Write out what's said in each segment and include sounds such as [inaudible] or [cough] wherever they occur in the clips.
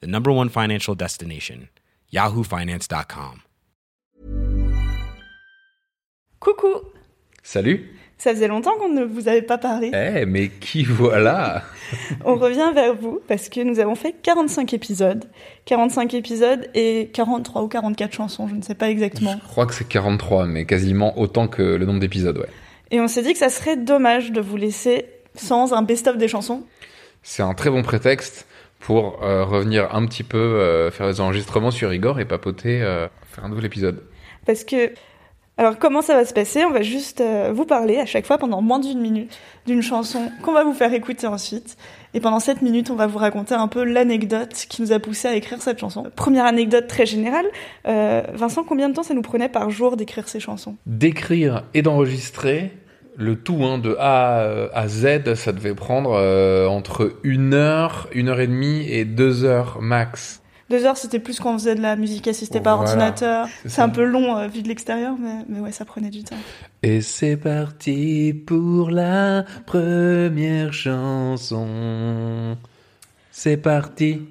the number one financial destination, yahoofinance.com. Coucou Salut Ça faisait longtemps qu'on ne vous avait pas parlé. Eh, mais qui [laughs] voilà? [laughs] On revient vers vous parce que nous avons fait 45 épisodes. 45 épisodes et 43 ou 44 chansons, je ne sais pas exactement. Je crois que c'est 43, mais quasiment autant que le nombre d'épisodes, ouais. Et on s'est dit que ça serait dommage de vous laisser sans un best-of des chansons. C'est un très bon prétexte pour euh, revenir un petit peu euh, faire des enregistrements sur Igor et papoter, euh, faire un nouvel épisode. Parce que, alors comment ça va se passer? On va juste vous parler à chaque fois pendant moins d'une minute d'une chanson qu'on va vous faire écouter ensuite. Et pendant cette minute, on va vous raconter un peu l'anecdote qui nous a poussé à écrire cette chanson. Première anecdote très générale. Vincent, combien de temps ça nous prenait par jour d'écrire ces chansons? D'écrire et d'enregistrer, le tout hein, de A à Z, ça devait prendre euh, entre une heure, une heure et demie et deux heures max. Deux heures, c'était plus quand on faisait de la musique assistée par Voilà, ordinateur. c'est un peu long euh, vu de l'extérieur, mais, mais ouais, ça prenait du temps. Et c'est parti pour la première chanson. C'est parti.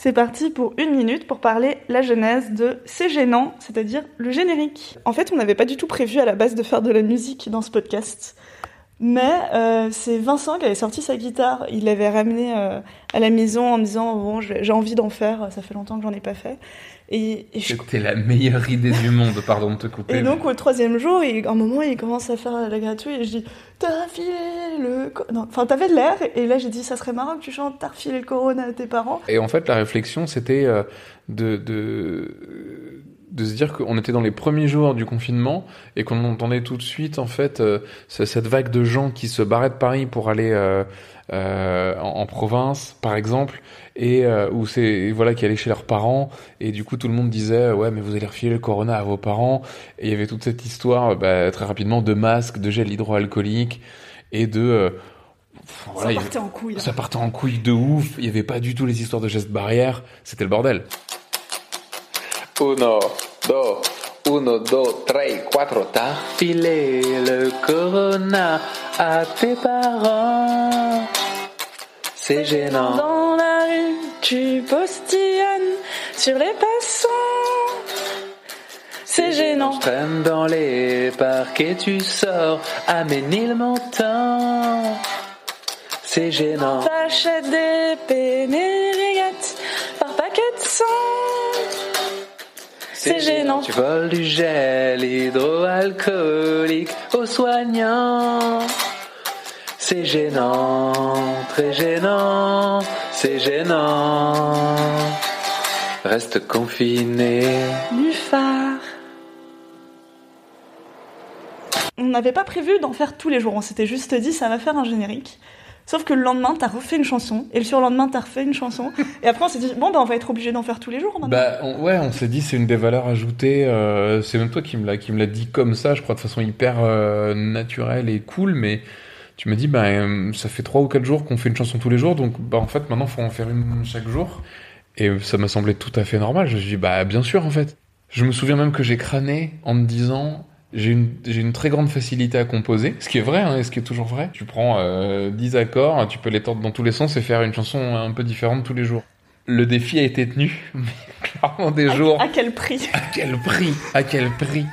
C'est parti pour une minute pour parler la genèse de C'est gênant, c'est-à-dire le générique. En fait, on n'avait pas du tout prévu à la base de faire de la musique dans ce podcast. Mais euh, c'est Vincent qui avait sorti sa guitare. Il l'avait ramenée euh, à la maison en me disant bon, j'ai envie d'en faire. Ça fait longtemps que j'en ai pas fait. Et, et je C'était la meilleure idée du monde, pardon de te couper. Et donc au troisième jour, il, à un moment, il commence à faire la gratouille et je dis T'as refilé le. Non, enfin, t'avais de l'air. Et là, j'ai dit Ça serait marrant que tu chantes T'as refilé le corona à tes parents. Et en fait, la réflexion, c'était euh, de, de, de se dire qu'on était dans les premiers jours du confinement et qu'on entendait tout de suite, en fait, euh, ce- cette vague de gens qui se barraient de Paris pour aller euh, euh, en, en province, par exemple, et euh, où c'est voilà qui allaient chez leurs parents. Et du coup tout le monde disait ouais mais vous allez refiler le corona à vos parents et il y avait toute cette histoire bah, très rapidement de masques, de gel hydroalcoolique et de euh, voilà, ça avait- partait en couille. ça partait en couille de ouf, il y avait pas du tout les histoires de gestes barrières, c'était le bordel. Uno, dos, uno, dos, tres, cuatro, t'as filé le corona à tes parents. C'est gênant. Dans la rue, tu postillonnes sur les passants. C'est gênant. Je traîne dans les parcs et tu sors à Ménilmontant. C'est gênant. T'achètes des C'est gênant. Tu voles du gel hydroalcoolique aux soignants. C'est gênant, très gênant, c'est gênant. Reste confiné. Du phare. On n'avait pas prévu d'en faire tous les jours. On s'était juste dit, ça va faire un générique. Sauf que le lendemain, t'as refait une chanson. Et le surlendemain, t'as refait une chanson. Et après, on s'est dit, bon, bah, on va être obligé d'en faire tous les jours maintenant. Bah ouais, on s'est dit c'est une des valeurs ajoutées. euh, c'est même toi qui me l'a qui me l'a dit comme ça, je crois de façon hyper euh, naturelle et cool, mais tu me dis bah euh, ça fait trois ou quatre jours qu'on fait une chanson tous les jours, donc bah en fait maintenant faut en faire une chaque jour. Et ça m'a semblé tout à fait normal. Je me suis dit bah bien sûr en fait. Je me souviens même que j'ai crâné en me disant j'ai une, j'ai une très grande facilité à composer, ce qui est vrai, hein, et ce qui est toujours vrai. Tu prends euh, 10 accords, tu peux les tordre dans tous les sens et faire une chanson un peu différente tous les jours. Le défi a été tenu, [laughs] mais clairement des à, jours. à quel prix? À quel prix? À quel prix?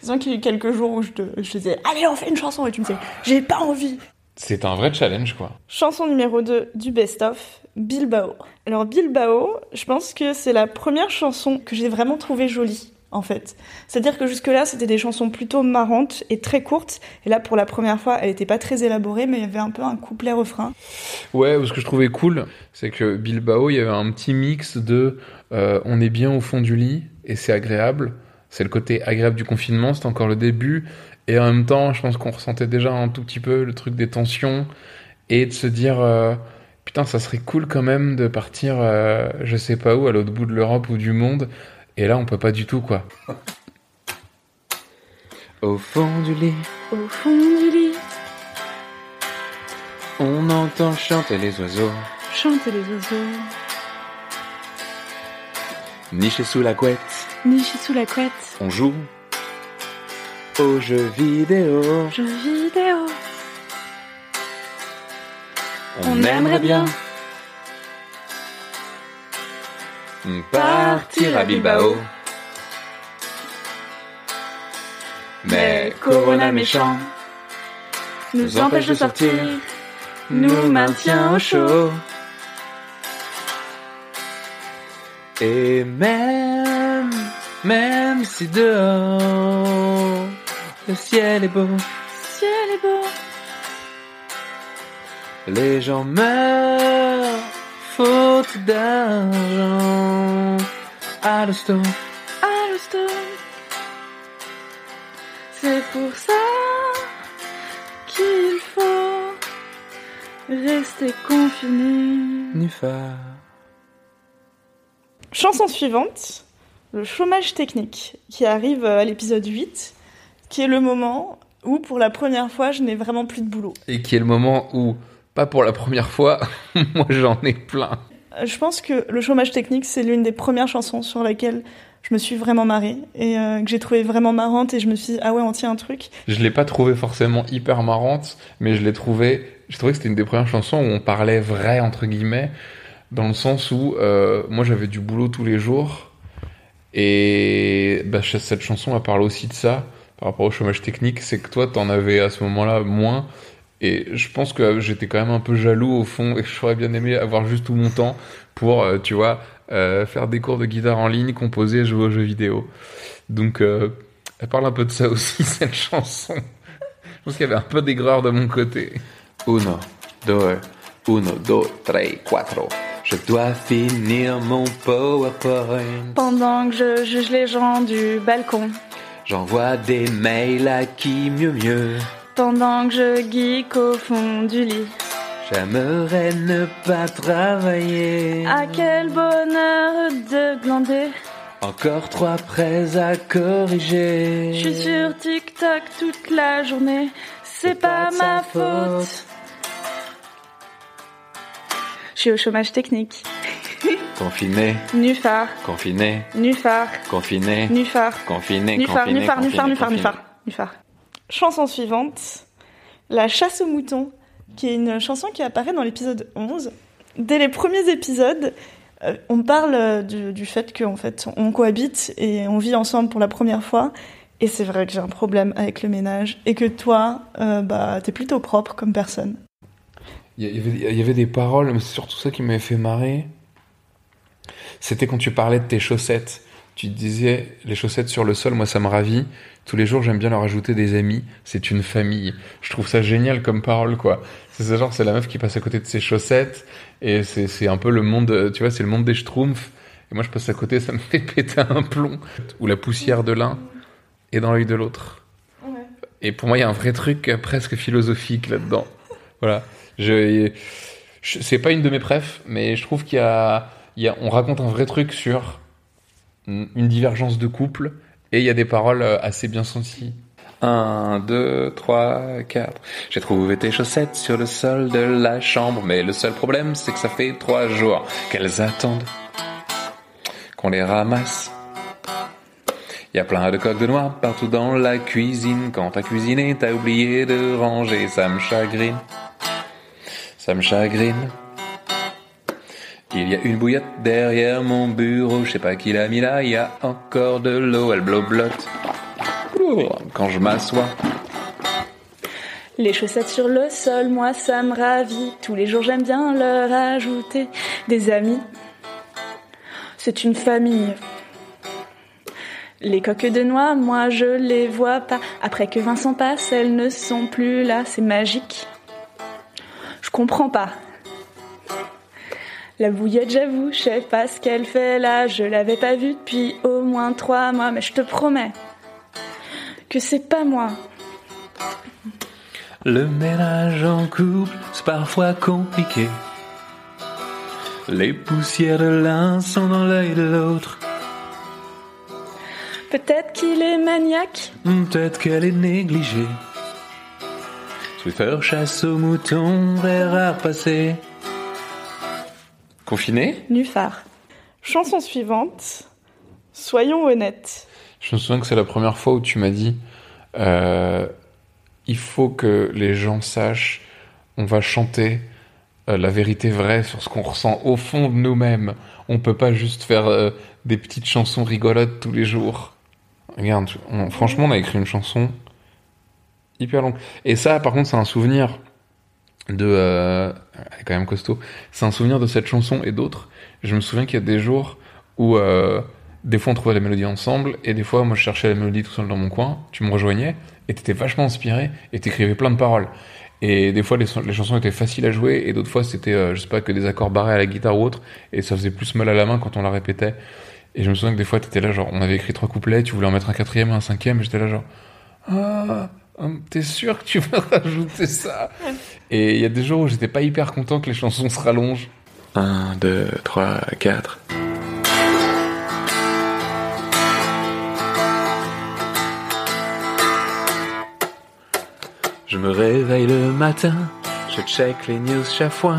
Disons qu'il y a eu quelques jours où je te, je te disais, allez, on fait une chanson. Et tu me disais, j'ai pas envie. C'est un vrai challenge, quoi. Chanson numéro 2 du best-of, Bilbao. Alors Bilbao, je pense que c'est la première chanson que j'ai vraiment trouvée jolie, en fait. C'est-à-dire que jusque-là, c'était des chansons plutôt marrantes et très courtes. Et là, pour la première fois, elle était pas très élaborée, mais il y avait un peu un couplet-refrain. Ouais, ce que je trouvais cool, c'est que Bilbao, il y avait un petit mix de euh, on est bien au fond du lit et c'est agréable. C'est le côté agréable du confinement, c'était encore le début. Et en même temps, je pense qu'on ressentait déjà un tout petit peu le truc des tensions et de se dire euh, putain, ça serait cool quand même de partir, euh, je sais pas où, à l'autre bout de l'Europe ou du monde. Et là, on peut pas du tout, quoi. [laughs] Au fond du lit, Au fond du lit, on entend chanter les oiseaux. chanter les oiseaux, Niché sous la couette, niché sous la couette, on joue aux jeux vidéo. jeux vidéo. On, aimerait bien partir à Bilbao. Mais Corona méchant nous empêche de sortir, nous maintient au chaud. Et même, même si dehors le ciel est beau, ciel est beau. les gens meurent faute d'argent à l'hosto. à l'hosto. C'est pour ça qu'il faut rester confiné. Nufa. Chanson suivante, le chômage technique, qui arrive à l'épisode 8, qui est le moment où pour la première fois je n'ai vraiment plus de boulot. Et qui est le moment où, pas pour la première fois, [laughs] moi j'en ai plein. Euh, Je pense que le chômage technique, c'est l'une des premières chansons sur laquelle je me suis vraiment marrée et euh, que j'ai trouvé vraiment marrante et je me suis dit, ah ouais, on tient un truc. Je l'ai pas trouvé forcément hyper marrante, mais je l'ai trouvé. J'ai trouvé que c'était une des premières chansons où on parlait vrai entre guillemets, dans le sens où euh, moi j'avais du boulot tous les jours et bah, cette chanson elle parle aussi de ça par rapport au chômage technique. C'est que toi t'en avais à ce moment-là moins. Et je pense que j'étais quand même un peu jaloux au fond et que [laughs] j'aurais bien aimé avoir juste tout mon temps pour, euh, tu vois, euh, faire des cours de guitare en ligne, composer, jouer aux jeux vidéo. Donc, euh, elle parle un peu de ça [laughs] aussi, cette chanson. Je pense qu'il y avait un peu d'aigreur de mon côté. Uno, deux, uno, deux, tres, cuatro. Je dois finir mon PowerPoint. Pendant que je juge les gens du balcon, J'envoie des mails à qui mieux mieux. Pendant que je geek au fond du lit. J'aimerais ne pas travailler. Ah quel bonheur de glander. Encore trois prêts à corriger. Je suis sur TikTok toute la journée. C'est pas ma faute. Je suis au chômage technique. [laughs] Confiné, Nufar, confiné, nufar, confiné, nufar, confiné, nufar, nufar, nufar, nufar, nufar. Chanson suivante, La chasse aux moutons, qui est une chanson qui apparaît dans l'épisode 11. Dès les premiers épisodes, euh, on parle euh, du, fait qu'en fait, on cohabite et on vit ensemble pour la première fois. Et c'est vrai que j'ai un problème avec le ménage et que toi, euh, bah, t'es plutôt propre comme personne. Il y avait des paroles, mais c'est surtout ça qui m'avait fait marrer. C'était quand tu parlais de tes chaussettes. Tu disais, les chaussettes sur le sol, moi ça me ravit. Tous les jours, j'aime bien leur ajouter des amis. C'est une famille. Je trouve ça génial comme parole, quoi. C'est ça, genre, c'est la meuf qui passe à côté de ses chaussettes. Et c'est, c'est un peu le monde, tu vois, c'est le monde des schtroumpfs. Et moi, je passe à côté, ça me [laughs] fait péter un plomb. Ou la poussière de l'un est dans l'œil de l'autre. Et pour moi, il y a un vrai truc presque philosophique là-dedans. Voilà. Je, je- c'est pas une de mes prefs, mais je trouve qu'il y a, on raconte un vrai truc sur une une divergence de couple et il y a des paroles euh, assez bien senties. Un, deux, trois, quatre. J'ai trouvé tes chaussettes sur le sol de la chambre, mais le seul problème, c'est que ça fait trois jours qu'elles attendent qu'on les ramasse. Il y a plein de coques de noix partout dans la cuisine. Quand t'as cuisiné, t'as oublié de ranger. Ça me chagrine. Ça me chagrine. Il y a une bouillotte derrière mon bureau. Je sais pas qui l'a mis là. Il y a encore de l'eau. Elle bloblotte. Quand je m'assois. Les chaussettes sur le sol, moi ça me ravit. Tous les jours j'aime bien leur ajouter des amis. C'est une famille. Les coques de noix, moi je les vois pas. Après que Vincent passe, elles ne sont plus là. C'est magique. Je comprends pas. La bouillette, j'avoue, je sais pas ce qu'elle fait là. Je l'avais pas vue depuis au moins trois mois, mais je te promets que c'est pas moi. Le ménage en couple, c'est parfois compliqué. Les poussières de l'un sont dans l'œil de l'autre. Peut-être qu'il est maniaque. Peut-être qu'elle est négligée. Swiffer chasse aux moutons, vers passé. Confiné Nufar. Chanson suivante. Soyons honnêtes. Je me souviens que c'est la première fois où tu m'as dit euh, il faut que les gens sachent, on va chanter euh, la vérité vraie sur ce qu'on ressent au fond de nous-mêmes. On peut pas juste faire euh, des petites chansons rigolotes tous les jours. Regarde, on- franchement, on a écrit une chanson hyper longue. Et ça, par contre, c'est un souvenir de. Elle est quand même costaud. C'est un souvenir de cette chanson et d'autres. Je me souviens qu'il y a des jours où. euh, des fois, on trouvait la mélodie ensemble, et des fois, moi, je cherchais la mélodie tout seul dans mon coin. Tu me rejoignais, et t'étais vachement inspiré, et t'écrivais plein de paroles. Et des fois, les, chansons étaient faciles à jouer, et d'autres fois, c'était, euh, je sais pas, que des accords barrés à la guitare ou autre, et ça faisait plus mal à la main quand on la répétait. Et je me souviens que des fois, t'étais là, genre, on avait écrit trois couplets, tu voulais en mettre un quatrième un cinquième, j'étais là, genre, ah, t'es sûr que tu veux [laughs] rajouter ça Et il y a des jours où j'étais pas hyper content que les chansons se rallongent. 1, 2, 3, 4. Je me réveille le matin, je check les news chaque fois.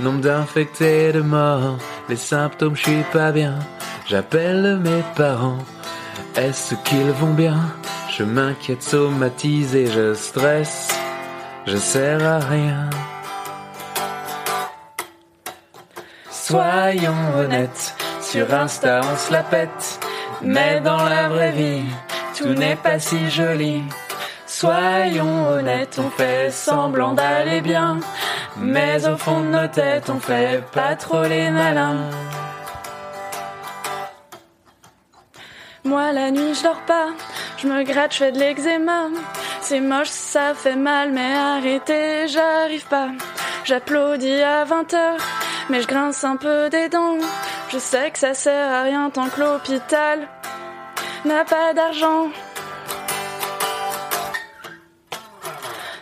Nombre d'infectés, de morts, les symptômes, je suis pas bien. J'appelle mes parents, est-ce qu'ils vont bien? Je m'inquiète, somatisé, je stresse, je sers à rien. Soyons honnêtes, sur Insta on se la pète, mais dans la vraie vie, tout n'est pas si joli. Soyons honnêtes, on fait semblant d'aller bien, mais au fond de nos têtes, on fait pas trop les malins. Moi la nuit je dors pas, je me gratte, je fais de l'eczéma. C'est moche, ça fait mal, mais arrêtez, j'arrive pas. J'applaudis à 20h, mais je grince un peu des dents. Je sais que ça sert à rien tant que l'hôpital n'a pas d'argent.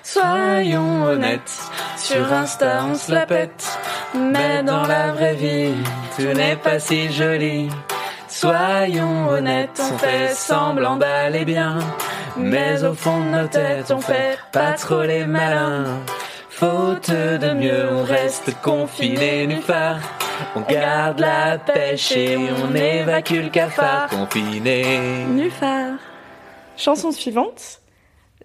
Soyons honnêtes, sur Insta on se la pète, mais dans la vraie vie, tout n'est pas si joli. Soyons honnêtes, on fait semblant d'aller bien, mais au fond de nos têtes, on fait pas trop les malins. Faute de mieux, on reste confiné nulle part. On garde la pêche et on évacue le cafard. Confiné. Nufar. Chanson suivante.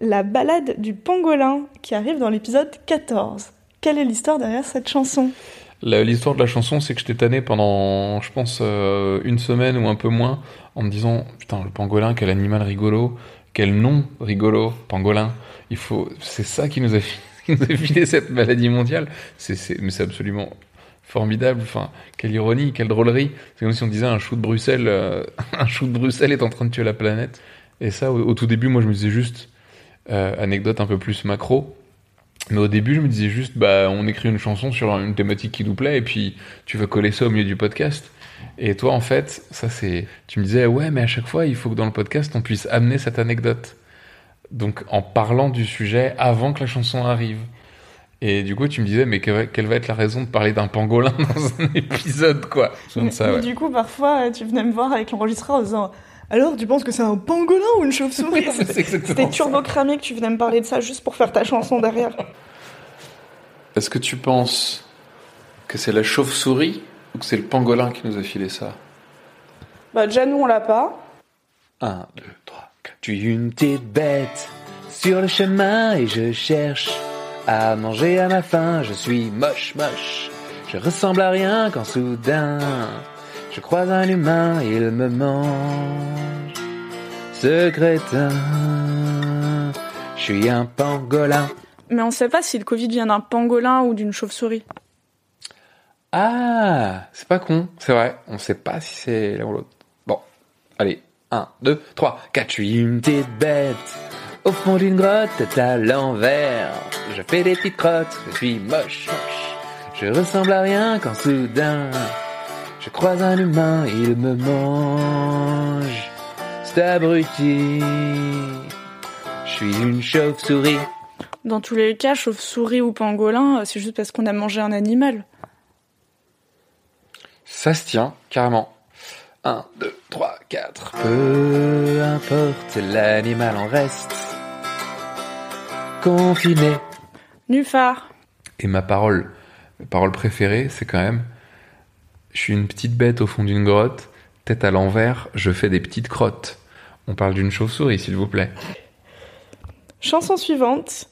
La balade du pangolin qui arrive dans l'épisode 14. Quelle est l'histoire derrière cette chanson? L'histoire de la chanson, c'est que je t'ai tanné pendant, je pense, euh, une semaine ou un peu moins, en me disant, putain, le pangolin, quel animal rigolo, quel nom rigolo, pangolin. Il faut, c'est ça qui nous a, [laughs] filé cette maladie mondiale. C'est, mais c'est absolument formidable. Enfin, quelle ironie, quelle drôlerie. C'est comme si on disait un chou de Bruxelles, euh, [laughs] un chou de Bruxelles est en train de tuer la planète. Et ça, au, au tout début, moi, je me disais juste, euh, anecdote un peu plus macro. Mais au début, je me disais juste, bah, on écrit une chanson sur une thématique qui nous plaît, et puis tu vas coller ça au milieu du podcast. Et toi, en fait, ça c'est, tu me disais, ouais, mais à chaque fois, il faut que dans le podcast, on puisse amener cette anecdote. Donc, en parlant du sujet avant que la chanson arrive. Et du coup, tu me disais, mais que- quelle va être la raison de parler d'un pangolin [laughs] dans un épisode, quoi? Mais- ça, mais ouais. Du coup, parfois, tu venais me voir avec l'enregistreur en disant Alors, tu penses que c'est un pangolin ou une chauve-souris C'est exactement C'était ça. turbo cramé que tu venais me parler de ça juste pour faire ta chanson derrière. Est-ce que tu penses que c'est la chauve-souris ou que c'est le pangolin qui nous a filé ça? Bah, déjà, nous, on l'a pas. 1, 2, 3, 4. Je suis une petite bête sur le chemin et je cherche à manger à ma faim. Je suis moche, moche. Je ressemble à rien quand soudain je croise un humain, il me mange. Ce crétin, je suis un pangolin. Mais on sait pas si le Covid vient d'un pangolin ou d'une chauve-souris. Ah, c'est pas con, c'est vrai. On sait pas si c'est l'un ou l'autre. Bon, allez, 1, 2, 3, 4. Je suis une petite bête au fond d'une grotte, tête à l'envers. Je fais des petites crottes, je suis moche, moche. Je ressemble à rien quand soudain je croise un humain, il me mange. C'est abruti. Je suis une chauve-souris. Dans tous les cas, chauve-souris ou pangolin, euh, c'est juste parce qu'on a mangé un animal. Ça se tient, carrément. 1, 2, 3, 4. Peu importe, l'animal en reste. Confiné. Nufar. Et ma parole, ma parole préférée, c'est quand même Je suis une petite bête au fond d'une grotte, tête à l'envers, je fais des petites crottes. On parle d'une chauve-souris, s'il vous plaît. Chanson suivante.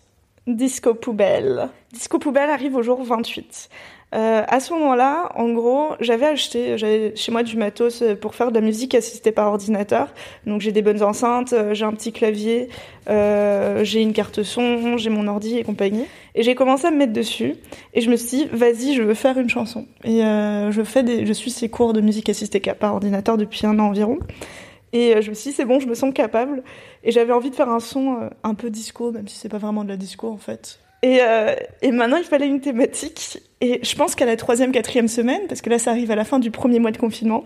Disco Poubelle. Disco Poubelle arrive au jour 28. Euh, à ce moment-là, en gros, j'avais acheté chez moi du matos pour faire de la musique assistée par ordinateur. Donc j'ai des bonnes enceintes, euh, j'ai un petit clavier, euh, j'ai une carte son, j'ai mon ordi et compagnie. Et j'ai commencé à me mettre dessus. Et je me suis dit, vas-y, je veux faire une chanson. Et euh, je fais des, je suis ces cours de musique assistée par ordinateur depuis un an environ. Et euh, je me suis dit, c'est bon, je me sens capable. Et j'avais envie de faire un son euh, un peu disco, même si c'est pas vraiment de la disco en fait. Et, euh, et maintenant, il fallait une thématique. Et je pense qu'à la troisième, quatrième semaine, parce que là, ça arrive à la fin du premier mois de confinement,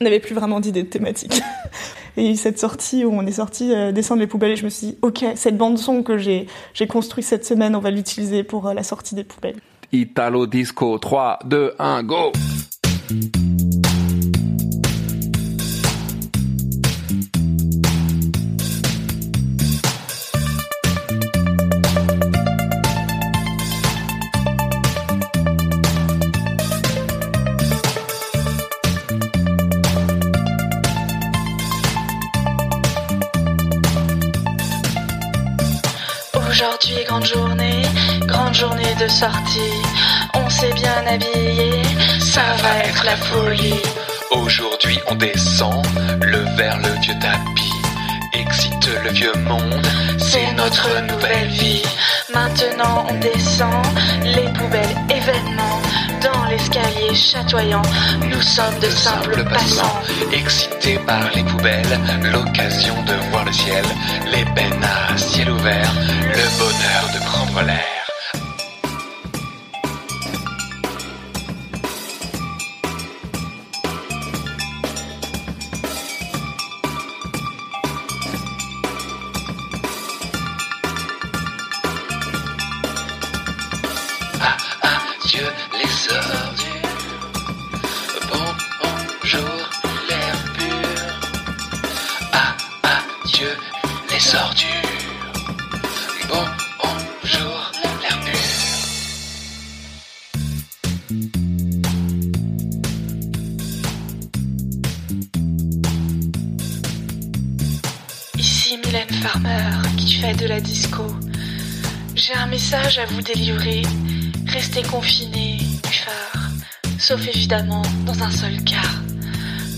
on n'avait plus vraiment d'idée de thématique. [laughs] Et cette sortie où on est sorti euh, descendre les poubelles et je me suis dit, ok, cette bande son que j'ai j'ai construite cette semaine, on va l'utiliser pour euh, la sortie des poubelles. Italo Disco. 3, 2, 1, go. Journée de sortie. On s'est bien habillé, ça va être la folie. Aujourd'hui, on descend le vers le vieux tapis. Excite le vieux monde, C'est notre nouvelle vie. Maintenant, on descend les poubelles événements. Dans l'escalier chatoyant, nous sommes de simples passants. Excités par les poubelles, l'occasion de voir le ciel, les bennes à ciel ouvert, le bonheur de prendre l'air. Adieu les ordures. Bon, bonjour l'air pur. Ici Mylène Farmer qui fait de la disco. J'ai un message à vous délivrer. Restez confinés, phare. Sauf évidemment dans un seul cas.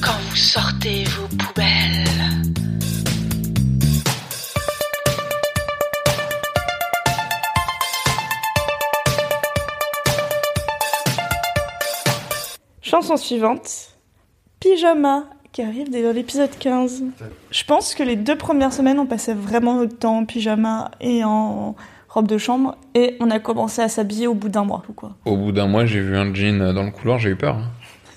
Quand vous sortez vos poubelles. Chanson suivante. Pyjama, qui arrive dès l'épisode 15. Je pense que les deux premières semaines, on passait vraiment notre temps en pyjama et en robe de chambre, et on a commencé à s'habiller au bout d'un mois. ou Quoi. Au bout d'un mois, j'ai vu un jean dans le couloir, j'ai eu peur. hein.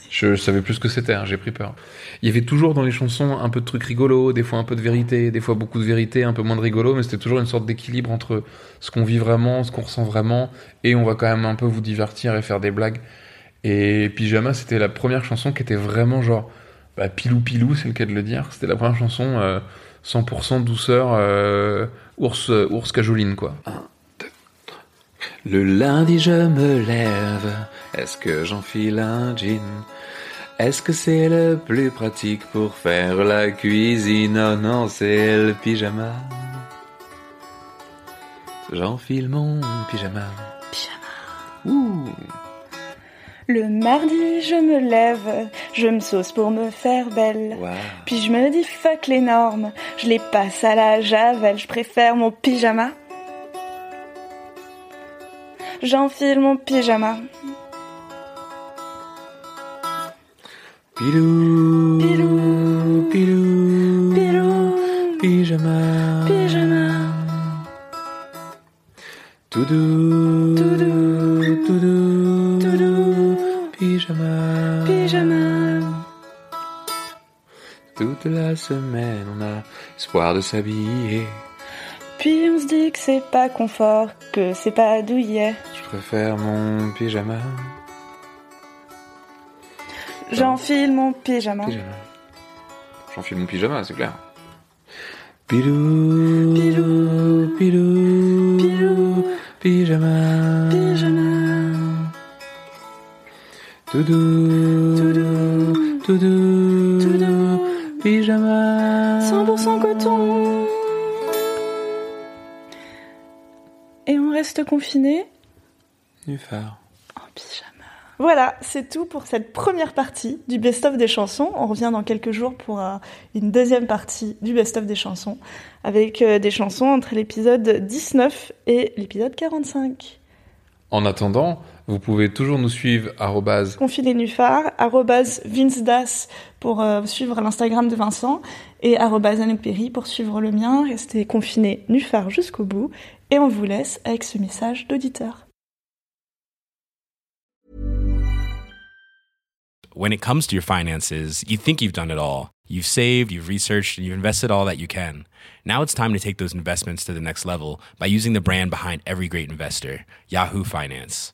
Je, je savais plus ce que c'était, hein, j'ai pris peur. Il y avait toujours dans les chansons un peu de trucs rigolos, des fois un peu de vérité, des fois beaucoup de vérité, un peu moins de rigolo, mais c'était toujours une sorte d'équilibre entre ce qu'on vit vraiment, ce qu'on ressent vraiment, et on va quand même un peu vous divertir et faire des blagues. Et Pyjama, c'était la première chanson qui était vraiment genre bah, pilou pilou, c'est le cas de le dire. C'était la première chanson euh, 100% douceur, euh, ours, euh, ours cajoline quoi. Le lundi je me lève, est-ce que j'enfile un jean? Est-ce que c'est le plus pratique pour faire la cuisine? Oh non, c'est le pyjama. J'enfile mon pyjama. Le mardi, je me lève, je me sauce pour me faire belle. Puis je me dis fuck les normes, je les passe à la javel, je préfère mon pyjama. J'enfile mon pyjama. Pilou, Pilou, pilou, Pilou, pyjama, pyjama. tout doux, La semaine, on a espoir de s'habiller. Puis on se dit que c'est pas confort, que c'est pas douillet. Je préfère mon pyjama. J'enfile mon pyjama. Pyjama. J'enfile mon pyjama, c'est clair. Pilou, Pilou, pilou, pilou, pyjama, pyjama. Doudou, doudou, doudou. Pyjama. 100% coton. Et on reste confiné Nuphar. en pyjama. Voilà, c'est tout pour cette première partie du best-of des chansons. On revient dans quelques jours pour euh, une deuxième partie du best-of des chansons, avec euh, des chansons entre l'épisode 19 et l'épisode 45. En attendant, vous pouvez toujours nous suivre arrobase Confiné Nufar, arrobase Vince Das pour euh, suivre l'Instagram de Vincent et arrobase pour suivre le mien. Restez confiné Nufar jusqu'au bout et on vous laisse avec ce message d'auditeur. When it comes to your finances, you think you've done it all. You've saved, you've researched, and you've invested all that you can. Now it's time to take those investments to the next level by using the brand behind every great investor, Yahoo Finance.